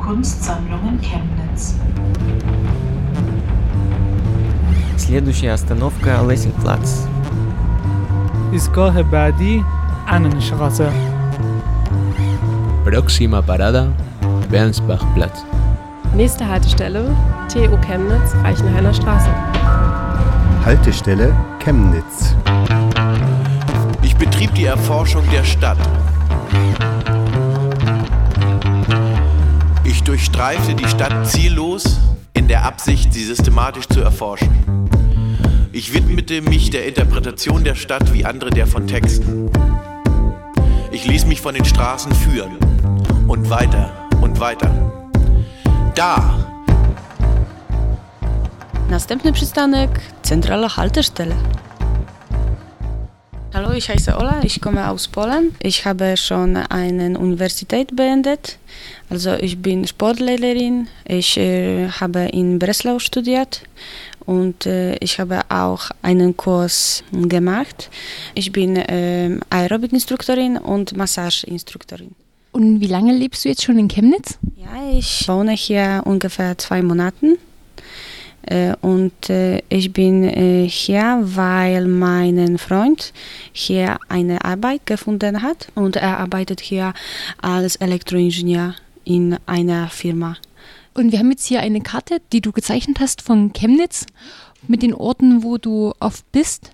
Kunstsammlungen Chemnitz. Следующая остановка Лессингплац. ایستگاه بعدی Annenstraße. Próxima parada, Bernsbachplatz. Nächste Haltestelle TU Chemnitz, Reichenhainer Straße. Haltestelle Chemnitz. Ich betrieb die Erforschung der Stadt. Ich durchstreifte die Stadt ziellos in der Absicht, sie systematisch zu erforschen. Ich widmete mich der Interpretation der Stadt wie andere der von Texten. Ich ließ mich von den Straßen führen und weiter und weiter. Da, Następny przystanek Centrala Haltestelle. Hallo, ich heiße Ola, ich komme aus Polen. Ich habe schon eine Universität beendet. Also ich bin Sportlehrerin. Ich äh, habe in Breslau studiert und äh, ich habe auch einen Kurs gemacht. Ich bin äh, Aerobic-Instruktorin und Massageinstruktorin. Und wie lange lebst du jetzt schon in Chemnitz? Ja, ich wohne hier ungefähr zwei Monate. Äh, Und äh, ich bin äh, hier, weil mein Freund hier eine Arbeit gefunden hat und er arbeitet hier als Elektroingenieur in einer Firma. Und wir haben jetzt hier eine Karte, die du gezeichnet hast von Chemnitz mit den Orten, wo du oft bist.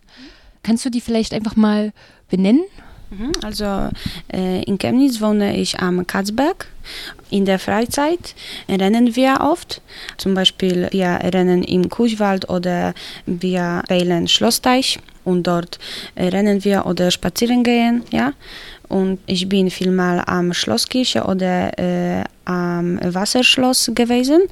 Kannst du die vielleicht einfach mal benennen? Mhm, Also äh, in Chemnitz wohne ich am Katzberg. In der Freizeit rennen wir oft. Zum Beispiel wir rennen im Kuchwald oder wir wählen Schlossteich und dort äh, rennen wir oder spazieren gehen. Ja? Und ich bin vielmal am Schlosskirche oder äh, am Wasserschloss gewesen,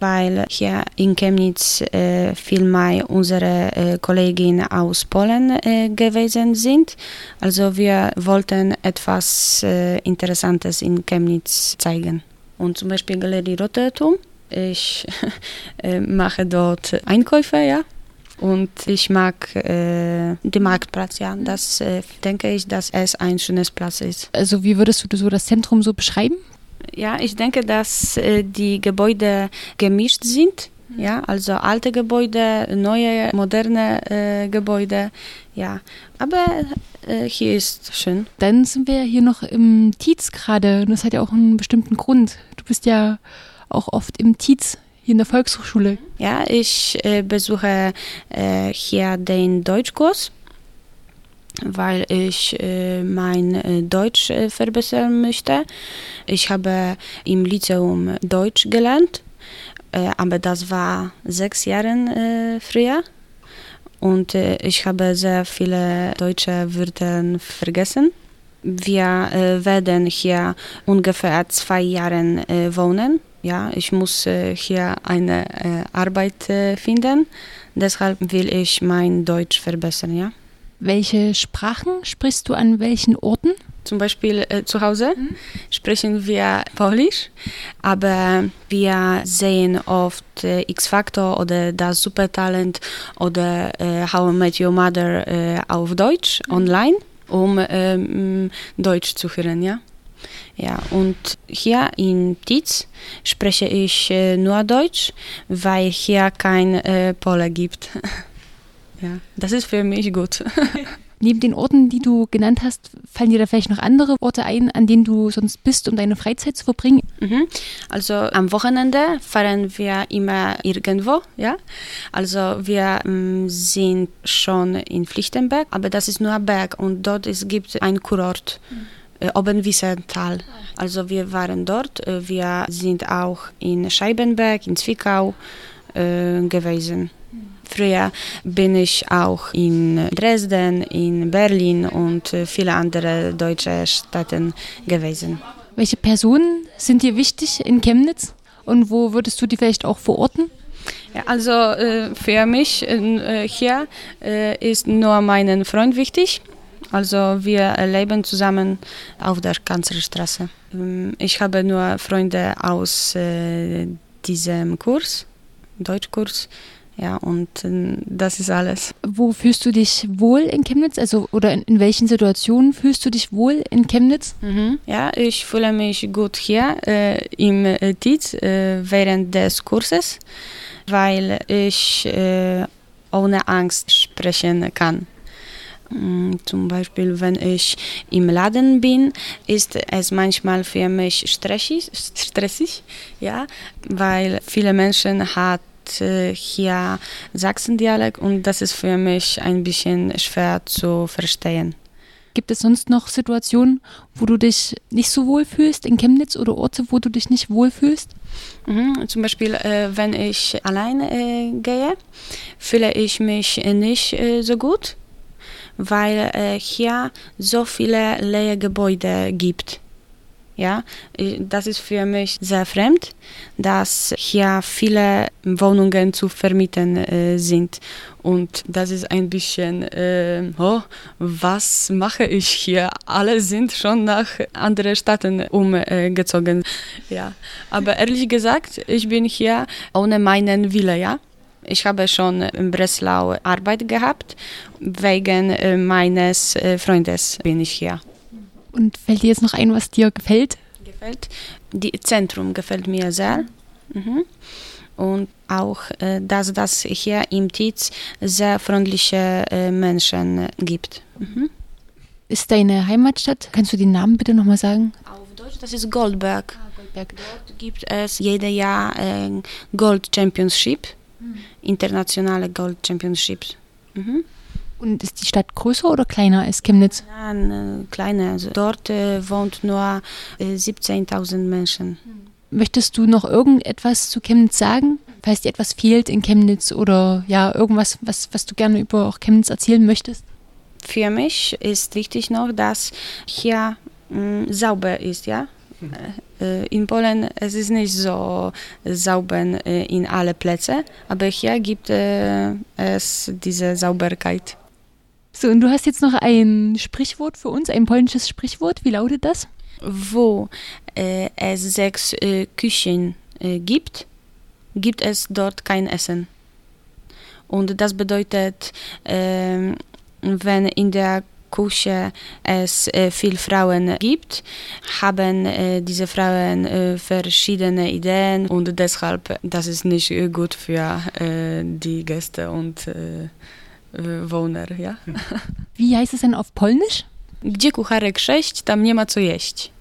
weil hier in Chemnitz äh, vielmal unsere äh, Kolleginnen aus Polen äh, gewesen sind. Also wir wollten etwas äh, Interessantes in Chemnitz zeigen. Und zum Beispiel Galerie Rotertum. Ich äh, mache dort Einkäufe, ja. Und ich mag äh, den Marktplatz, ja. Das äh, denke ich, dass es ein schönes Platz ist. Also wie würdest du so das Zentrum so beschreiben? Ja, ich denke, dass äh, die Gebäude gemischt sind. Ja, also alte Gebäude, neue, moderne äh, Gebäude. Ja, aber äh, hier ist schön. Dann sind wir hier noch im Tietz gerade. Und das hat ja auch einen bestimmten Grund. Du bist ja auch oft im Tietz hier in der Volkshochschule. Ja, ich äh, besuche äh, hier den Deutschkurs, weil ich äh, mein äh, Deutsch äh, verbessern möchte. Ich habe im Lyzeum Deutsch gelernt, aber das war sechs Jahre früher. Und ich habe sehr viele deutsche Wörter vergessen. Wir werden hier ungefähr zwei Jahre wohnen. Ja, ich muss hier eine Arbeit finden. Deshalb will ich mein Deutsch verbessern, ja. Welche Sprachen sprichst du an welchen Orten? Zum Beispiel äh, zu Hause sprechen wir Polnisch, aber wir sehen oft äh, X-Factor oder das Supertalent oder äh, How I Met Your Mother äh, auf Deutsch online, um ähm, Deutsch zu hören, ja. Ja, und hier in Tietz spreche ich äh, nur Deutsch, weil hier kein äh, Pole gibt. ja, das ist für mich gut. Neben den Orten, die du genannt hast, fallen dir da vielleicht noch andere Orte ein, an denen du sonst bist, um deine Freizeit zu verbringen? Mhm. Also am Wochenende fahren wir immer irgendwo, ja. Also wir ähm, sind schon in Pflichtenberg, aber das ist nur Berg und dort es gibt ein Kurort. äh, Obenwiesental. Also wir waren dort, äh, wir sind auch in Scheibenberg, in Zwickau äh, gewesen. Früher bin ich auch in Dresden, in Berlin und äh, viele andere deutsche Städte gewesen. Welche Personen sind dir wichtig in Chemnitz? Und wo würdest du die vielleicht auch verorten? Also äh, für mich äh, hier ist nur mein Freund wichtig. Also wir leben zusammen auf der Kanzlerstraße. Ähm, Ich habe nur Freunde aus diesem Kurs, Deutschkurs. Ja, und äh, das ist alles. Wo fühlst du dich wohl in Chemnitz? Also, oder in, in welchen Situationen fühlst du dich wohl in Chemnitz? Mhm. Ja, ich fühle mich gut hier äh, im äh, TIZ äh, während des Kurses, weil ich äh, ohne Angst sprechen kann. Mm, Zum Beispiel, wenn ich im Laden bin, ist es manchmal für mich stressig, stressig ja, weil viele Menschen hat hier Sachsendialekt und das ist für mich ein bisschen schwer zu verstehen. Gibt es sonst noch Situationen, wo du dich nicht so wohl fühlst in Chemnitz oder Orte, wo du dich nicht wohl fühlst? Mhm. Zum Beispiel, äh, wenn ich alleine äh, gehe, fühle ich mich äh, nicht äh, so gut, weil äh, hier so viele leere Gebäude gibt. Ja, äh, das ist für mich sehr fremd, dass hier viele Wohnungen zu vermieten äh, sind. Und das ist ein bisschen, äh, oh, was mache ich hier? Alle sind schon nach anderen Städten umgezogen. Ja, aber ehrlich gesagt, ich bin hier ohne meinen Wille, ja. Ich habe schon in Breslau Arbeit gehabt. Wegen äh, meines äh, Freundes bin ich hier. Und fällt dir jetzt noch ein, was dir gefällt? Gefällt. Die Zentrum gefällt mir sehr. Mhm. Und auch, äh, dass das hier im Tietz sehr freundliche äh, Menschen gibt. Mhm. Ist deine Heimatstadt? Kannst du den Namen bitte nochmal sagen? Auf Deutsch, das ist Goldberg. Goldberg. Dort gibt es jedes Jahr ein Gold Championship, internationale Gold Championships. Mhm. Und ist die Stadt größer oder kleiner als Chemnitz? Ja, eine kleine. Also dort äh, wohnt nur äh, 17.000 Menschen. Möchtest du noch irgendetwas zu Chemnitz sagen? Falls dir etwas fehlt in Chemnitz oder ja, irgendwas, was, was du gerne über auch Chemnitz erzählen möchtest? Für mich ist wichtig noch, dass hier mh, sauber ist, ja. Äh, In Polen es ist nicht so sauber äh, in alle Plätze, aber hier gibt äh, es diese Sauberkeit. So, und du hast jetzt noch ein Sprichwort für uns, ein polnisches Sprichwort. Wie lautet das? Wo äh, es sechs äh, Küchen äh, gibt, gibt es dort kein Essen. Und das bedeutet, ähm, wenn in der Küche es äh, viel Frauen gibt, haben äh, diese Frauen äh, verschiedene Ideen und deshalb das ist nicht äh, gut für äh, die Gäste und äh, Wohner, ja. Wie heißt es denn auf Polnisch? Gdzie kucharek sześć, tam nie ma co jeść.